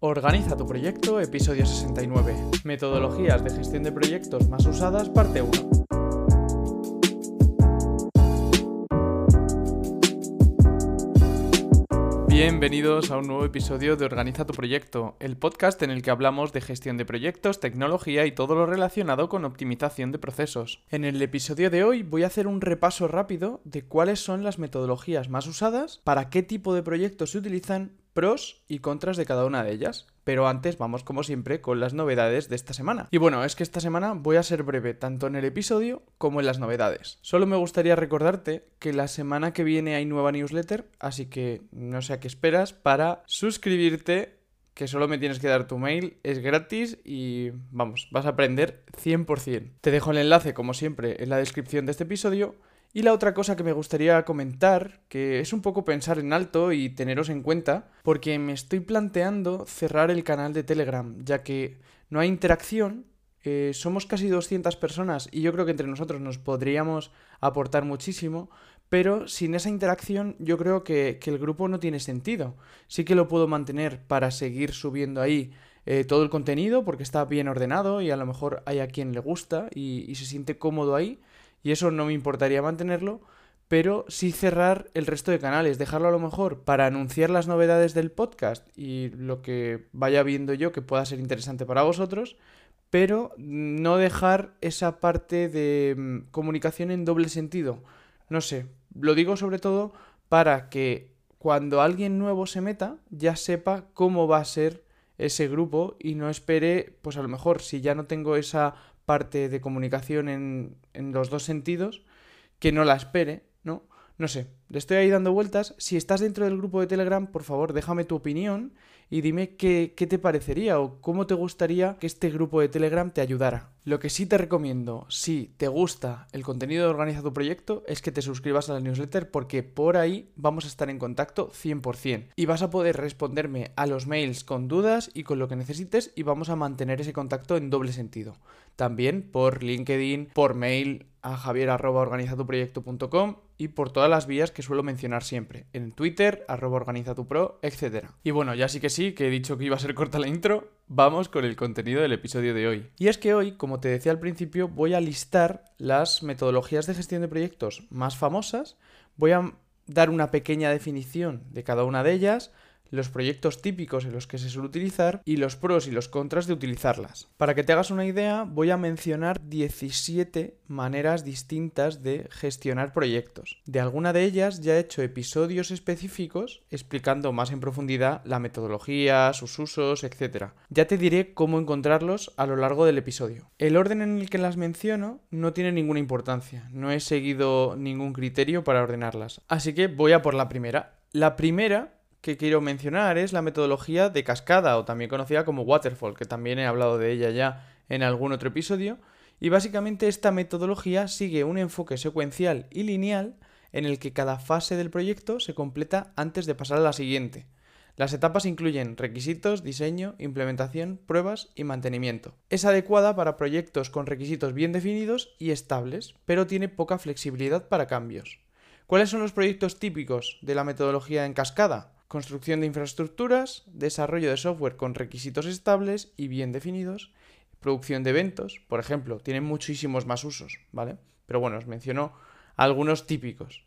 Organiza tu proyecto, episodio 69. Metodologías de gestión de proyectos más usadas, parte 1. Bienvenidos a un nuevo episodio de Organiza tu proyecto, el podcast en el que hablamos de gestión de proyectos, tecnología y todo lo relacionado con optimización de procesos. En el episodio de hoy voy a hacer un repaso rápido de cuáles son las metodologías más usadas, para qué tipo de proyectos se utilizan, pros y contras de cada una de ellas. Pero antes vamos como siempre con las novedades de esta semana. Y bueno, es que esta semana voy a ser breve tanto en el episodio como en las novedades. Solo me gustaría recordarte que la semana que viene hay nueva newsletter, así que no sé a qué esperas para suscribirte que solo me tienes que dar tu mail, es gratis y vamos, vas a aprender 100%. Te dejo el enlace, como siempre, en la descripción de este episodio y la otra cosa que me gustaría comentar, que es un poco pensar en alto y teneros en cuenta, porque me estoy planteando cerrar el canal de Telegram, ya que no hay interacción, eh, somos casi 200 personas y yo creo que entre nosotros nos podríamos aportar muchísimo, pero sin esa interacción yo creo que, el grupo no tiene sentido. Sí que lo puedo mantener para seguir subiendo ahí eh, todo el contenido porque está bien ordenado y a lo mejor hay a quien le gusta y se siente cómodo ahí y eso no me importaría mantenerlo, pero sí cerrar el resto de canales, dejarlo a lo mejor para anunciar las novedades del podcast y lo que vaya viendo yo que pueda ser interesante para vosotros, pero no dejar esa parte de mm, comunicación en doble sentido. No sé, lo digo sobre todo para que cuando alguien nuevo se meta ya sepa cómo va a ser ese grupo y no espere, pues a lo mejor si ya no tengo esa parte de comunicación en, en los dos sentidos, que no la espere, ¿no? No sé, le estoy ahí dando vueltas. Si estás dentro del grupo de Telegram, por favor, déjame tu opinión y dime qué, qué, te parecería o cómo te gustaría que este grupo de Telegram te ayudara. Lo que sí te recomiendo, si te gusta el contenido de Organiza tu Proyecto, es que te suscribas a la newsletter porque por ahí vamos a estar en contacto 100%. Y vas a poder responderme a los mails con dudas y con lo que necesites y vamos a mantener ese contacto en doble sentido. También por LinkedIn, por mail a javier.organizatuproyecto.com y por todas las vías que suelo mencionar siempre, en Twitter, arroba organizatupro, etc. Y bueno, ya sí que sí, que he dicho que iba a ser corta la intro, vamos con el contenido del episodio de hoy. Y es que hoy, como te decía al principio, voy a listar las metodologías de gestión de proyectos más famosas, voy a dar una pequeña definición de cada una de ellas, los proyectos típicos en los que se suele utilizar y los pros y los contras de utilizarlas. Para que te hagas una idea, voy a mencionar 17 maneras distintas de gestionar proyectos. De alguna de ellas ya he hecho episodios específicos explicando más en profundidad la metodología, sus usos, etc. Ya te diré cómo encontrarlos a lo largo del episodio. El orden en el que las menciono no tiene ninguna importancia, no he seguido ningún criterio para ordenarlas. Así que voy a por la primera. La primera que quiero mencionar es la metodología de cascada o también conocida como waterfall, que también he hablado de ella ya en algún otro episodio. Y básicamente esta metodología sigue un enfoque secuencial y lineal en el que cada fase del proyecto se completa antes de pasar a la siguiente. Las etapas incluyen requisitos, diseño, implementación, pruebas y mantenimiento. Es adecuada para proyectos con requisitos bien definidos y estables, pero tiene poca flexibilidad para cambios. ¿Cuáles son los proyectos típicos de la metodología en cascada? Construcción de infraestructuras, desarrollo de software con requisitos estables y bien definidos, producción de eventos, por ejemplo, tienen muchísimos más usos, ¿vale? Pero bueno, os menciono algunos típicos.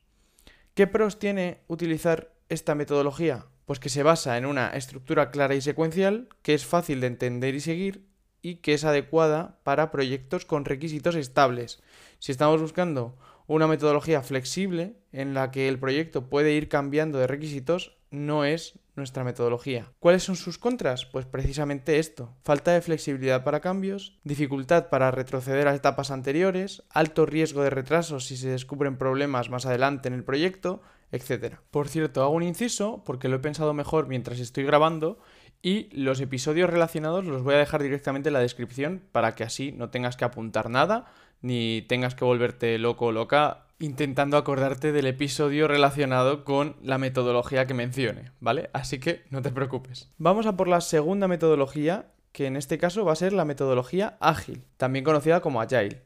¿Qué pros tiene utilizar esta metodología? Pues que se basa en una estructura clara y secuencial, que es fácil de entender y seguir y que es adecuada para proyectos con requisitos estables. Si estamos buscando una metodología flexible en la que el proyecto puede ir cambiando de requisitos, no es nuestra metodología. ¿Cuáles son sus contras? Pues precisamente esto. Falta de flexibilidad para cambios, dificultad para retroceder a etapas anteriores, alto riesgo de retrasos si se descubren problemas más adelante en el proyecto, etc. Por cierto, hago un inciso porque lo he pensado mejor mientras estoy grabando y los episodios relacionados los voy a dejar directamente en la descripción para que así no tengas que apuntar nada ni tengas que volverte loco o loca intentando acordarte del episodio relacionado con la metodología que mencione, ¿vale? Así que no te preocupes. Vamos a por la segunda metodología, que en este caso va a ser la metodología ágil, también conocida como Agile.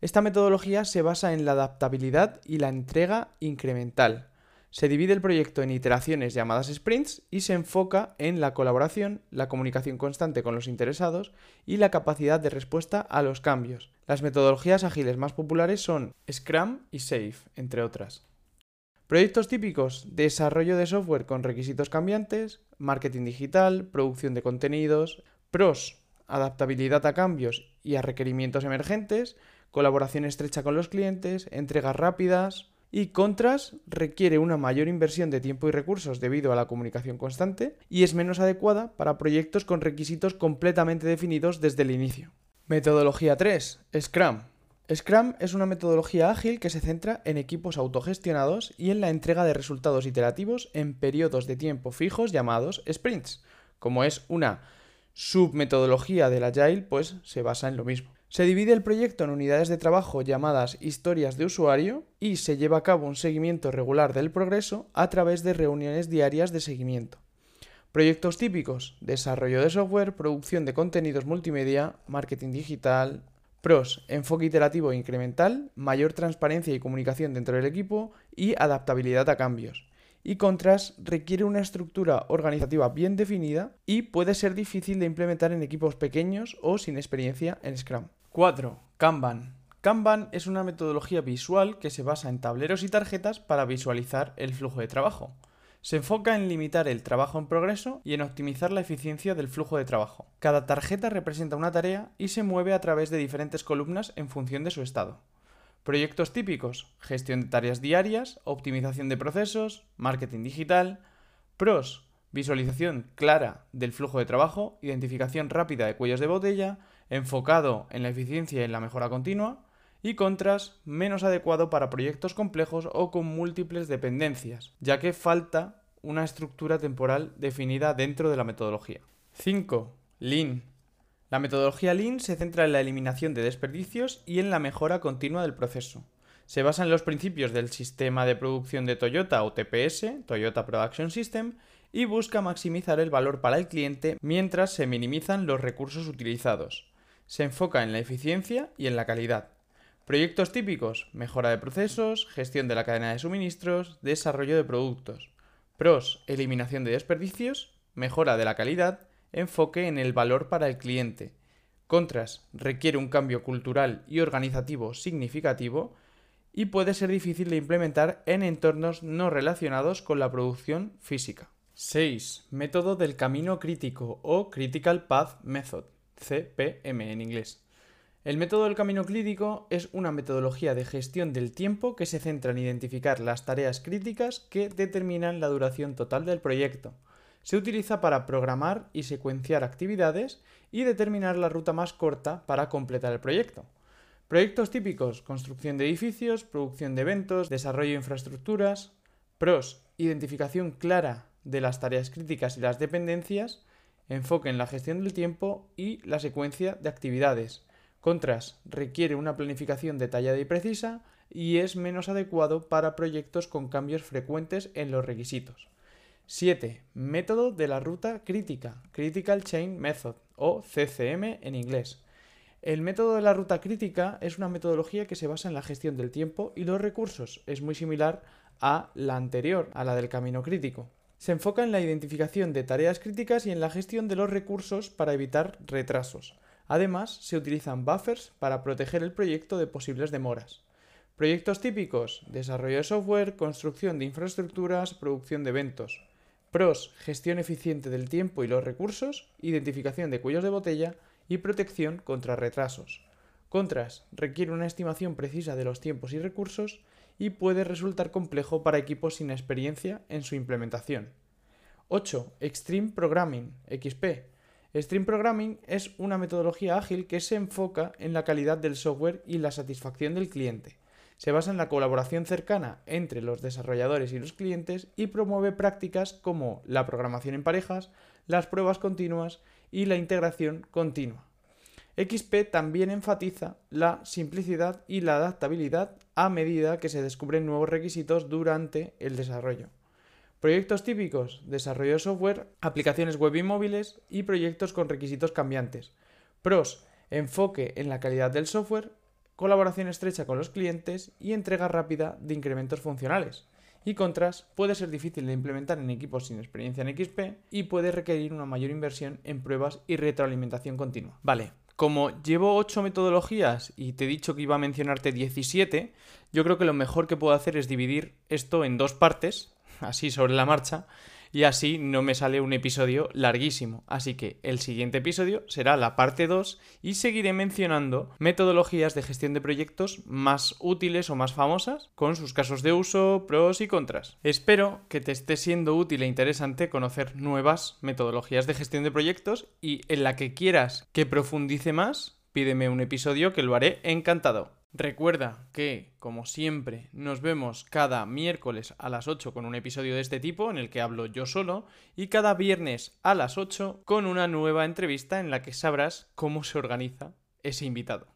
Esta metodología se basa en la adaptabilidad y la entrega incremental. Se divide el proyecto en iteraciones llamadas sprints y se enfoca en la colaboración, la comunicación constante con los interesados y la capacidad de respuesta a los cambios. Las metodologías ágiles más populares son Scrum y Safe, entre otras. Proyectos típicos, desarrollo de software con requisitos cambiantes, marketing digital, producción de contenidos, pros, adaptabilidad a cambios y a requerimientos emergentes, colaboración estrecha con los clientes, entregas rápidas, y Contras requiere una mayor inversión de tiempo y recursos debido a la comunicación constante y es menos adecuada para proyectos con requisitos completamente definidos desde el inicio. Metodología 3. Scrum. Scrum es una metodología ágil que se centra en equipos autogestionados y en la entrega de resultados iterativos en periodos de tiempo fijos llamados sprints. Como es una submetodología del Agile, pues se basa en lo mismo. Se divide el proyecto en unidades de trabajo llamadas historias de usuario y se lleva a cabo un seguimiento regular del progreso a través de reuniones diarias de seguimiento. Proyectos típicos, desarrollo de software, producción de contenidos multimedia, marketing digital. Pros, enfoque iterativo e incremental, mayor transparencia y comunicación dentro del equipo y adaptabilidad a cambios. Y contras, requiere una estructura organizativa bien definida y puede ser difícil de implementar en equipos pequeños o sin experiencia en Scrum. 4. Kanban. Kanban es una metodología visual que se basa en tableros y tarjetas para visualizar el flujo de trabajo. Se enfoca en limitar el trabajo en progreso y en optimizar la eficiencia del flujo de trabajo. Cada tarjeta representa una tarea y se mueve a través de diferentes columnas en función de su estado. Proyectos típicos, gestión de tareas diarias, optimización de procesos, marketing digital. Pros, visualización clara del flujo de trabajo, identificación rápida de cuellos de botella, enfocado en la eficiencia y en la mejora continua, y contras, menos adecuado para proyectos complejos o con múltiples dependencias, ya que falta una estructura temporal definida dentro de la metodología. 5. Lean. La metodología Lean se centra en la eliminación de desperdicios y en la mejora continua del proceso. Se basa en los principios del sistema de producción de Toyota o TPS, Toyota Production System, y busca maximizar el valor para el cliente mientras se minimizan los recursos utilizados. Se enfoca en la eficiencia y en la calidad. Proyectos típicos, mejora de procesos, gestión de la cadena de suministros, desarrollo de productos. Pros, eliminación de desperdicios, mejora de la calidad, enfoque en el valor para el cliente. Contras, requiere un cambio cultural y organizativo significativo y puede ser difícil de implementar en entornos no relacionados con la producción física. 6. Método del camino crítico o Critical Path Method. CPM en inglés. El método del camino crítico es una metodología de gestión del tiempo que se centra en identificar las tareas críticas que determinan la duración total del proyecto. Se utiliza para programar y secuenciar actividades y determinar la ruta más corta para completar el proyecto. Proyectos típicos, construcción de edificios, producción de eventos, desarrollo de infraestructuras. Pros, identificación clara de las tareas críticas y las dependencias enfoque en la gestión del tiempo y la secuencia de actividades. Contras, requiere una planificación detallada y precisa y es menos adecuado para proyectos con cambios frecuentes en los requisitos. 7. Método de la ruta crítica, Critical Chain Method, o CCM en inglés. El método de la ruta crítica es una metodología que se basa en la gestión del tiempo y los recursos. Es muy similar a la anterior, a la del camino crítico. Se enfoca en la identificación de tareas críticas y en la gestión de los recursos para evitar retrasos. Además, se utilizan buffers para proteger el proyecto de posibles demoras. Proyectos típicos, desarrollo de software, construcción de infraestructuras, producción de eventos. Pros, gestión eficiente del tiempo y los recursos, identificación de cuellos de botella y protección contra retrasos. Contras, requiere una estimación precisa de los tiempos y recursos y puede resultar complejo para equipos sin experiencia en su implementación. 8. Extreme Programming, XP. Extreme Programming es una metodología ágil que se enfoca en la calidad del software y la satisfacción del cliente. Se basa en la colaboración cercana entre los desarrolladores y los clientes y promueve prácticas como la programación en parejas, las pruebas continuas y la integración continua. XP también enfatiza la simplicidad y la adaptabilidad a medida que se descubren nuevos requisitos durante el desarrollo. Proyectos típicos, desarrollo de software, aplicaciones web y móviles y proyectos con requisitos cambiantes. Pros, enfoque en la calidad del software, colaboración estrecha con los clientes y entrega rápida de incrementos funcionales. y contras, puede ser difícil de implementar en equipos sin experiencia en XP y puede requerir una mayor inversión en pruebas y retroalimentación continua. Vale, como llevo 8 metodologías y te he dicho que iba a mencionarte 17, yo creo que lo mejor que puedo hacer es dividir esto en dos partes, así sobre la marcha, y así no me sale un episodio larguísimo. Así que el siguiente episodio será la parte 2 y seguiré mencionando metodologías de gestión de proyectos más útiles o más famosas, con sus casos de uso, pros y contras. Espero que te esté siendo útil e interesante conocer nuevas metodologías de gestión de proyectos y en la que quieras que profundice más, pídeme un episodio que lo haré encantado. Recuerda que, como siempre, nos vemos cada miércoles a las 8 con un episodio de este tipo en el que hablo yo solo y cada viernes a las 8 con una nueva entrevista en la que sabrás cómo se organiza ese invitado.